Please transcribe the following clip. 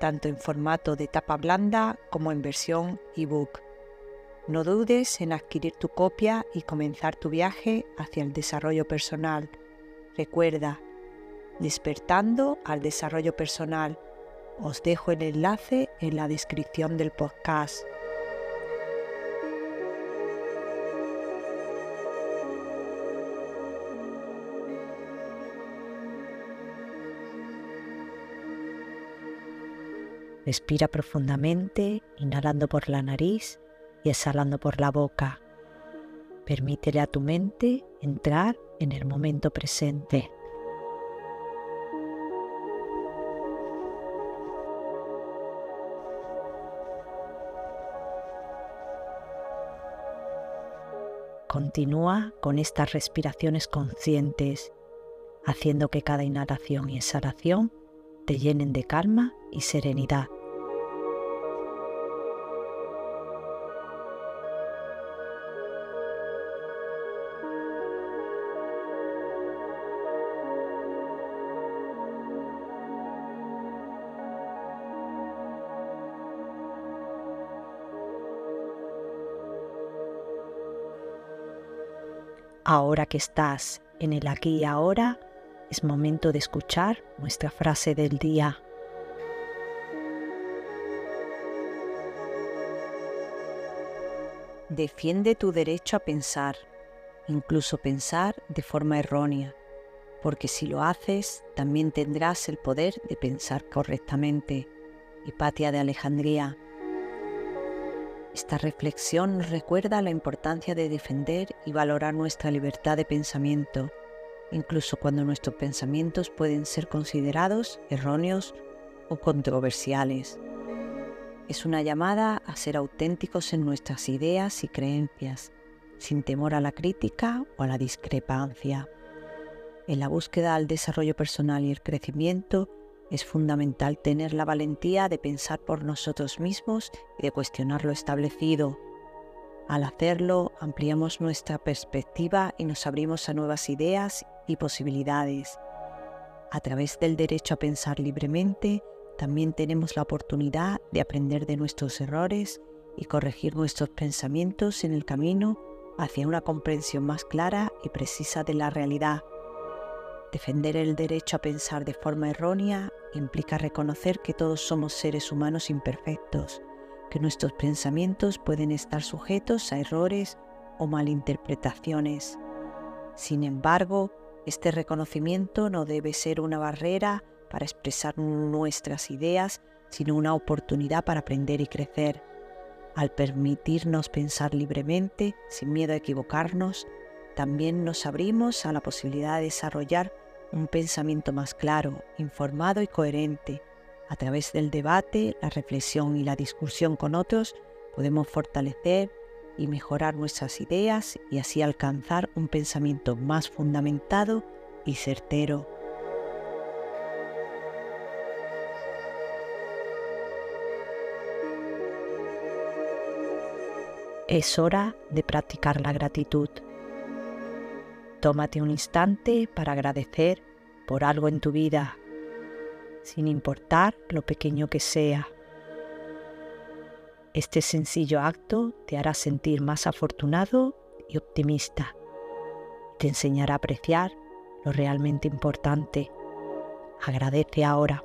tanto en formato de tapa blanda como en versión ebook. No dudes en adquirir tu copia y comenzar tu viaje hacia el desarrollo personal. Recuerda, despertando al desarrollo personal. Os dejo el enlace en la descripción del podcast. Respira profundamente, inhalando por la nariz y exhalando por la boca. Permítele a tu mente entrar en el momento presente. Continúa con estas respiraciones conscientes, haciendo que cada inhalación y exhalación te llenen de calma y serenidad. Ahora que estás en el aquí y ahora, es momento de escuchar nuestra frase del día. Defiende tu derecho a pensar, incluso pensar de forma errónea, porque si lo haces, también tendrás el poder de pensar correctamente. Hipatia de Alejandría esta reflexión nos recuerda la importancia de defender y valorar nuestra libertad de pensamiento, incluso cuando nuestros pensamientos pueden ser considerados erróneos o controversiales. Es una llamada a ser auténticos en nuestras ideas y creencias, sin temor a la crítica o a la discrepancia. En la búsqueda al desarrollo personal y el crecimiento, es fundamental tener la valentía de pensar por nosotros mismos y de cuestionar lo establecido. Al hacerlo, ampliamos nuestra perspectiva y nos abrimos a nuevas ideas y posibilidades. A través del derecho a pensar libremente, también tenemos la oportunidad de aprender de nuestros errores y corregir nuestros pensamientos en el camino hacia una comprensión más clara y precisa de la realidad. Defender el derecho a pensar de forma errónea implica reconocer que todos somos seres humanos imperfectos, que nuestros pensamientos pueden estar sujetos a errores o malinterpretaciones. Sin embargo, este reconocimiento no debe ser una barrera para expresar nuestras ideas, sino una oportunidad para aprender y crecer. Al permitirnos pensar libremente, sin miedo a equivocarnos, también nos abrimos a la posibilidad de desarrollar un pensamiento más claro, informado y coherente. A través del debate, la reflexión y la discusión con otros, podemos fortalecer y mejorar nuestras ideas y así alcanzar un pensamiento más fundamentado y certero. Es hora de practicar la gratitud. Tómate un instante para agradecer por algo en tu vida, sin importar lo pequeño que sea. Este sencillo acto te hará sentir más afortunado y optimista. Te enseñará a apreciar lo realmente importante. Agradece ahora.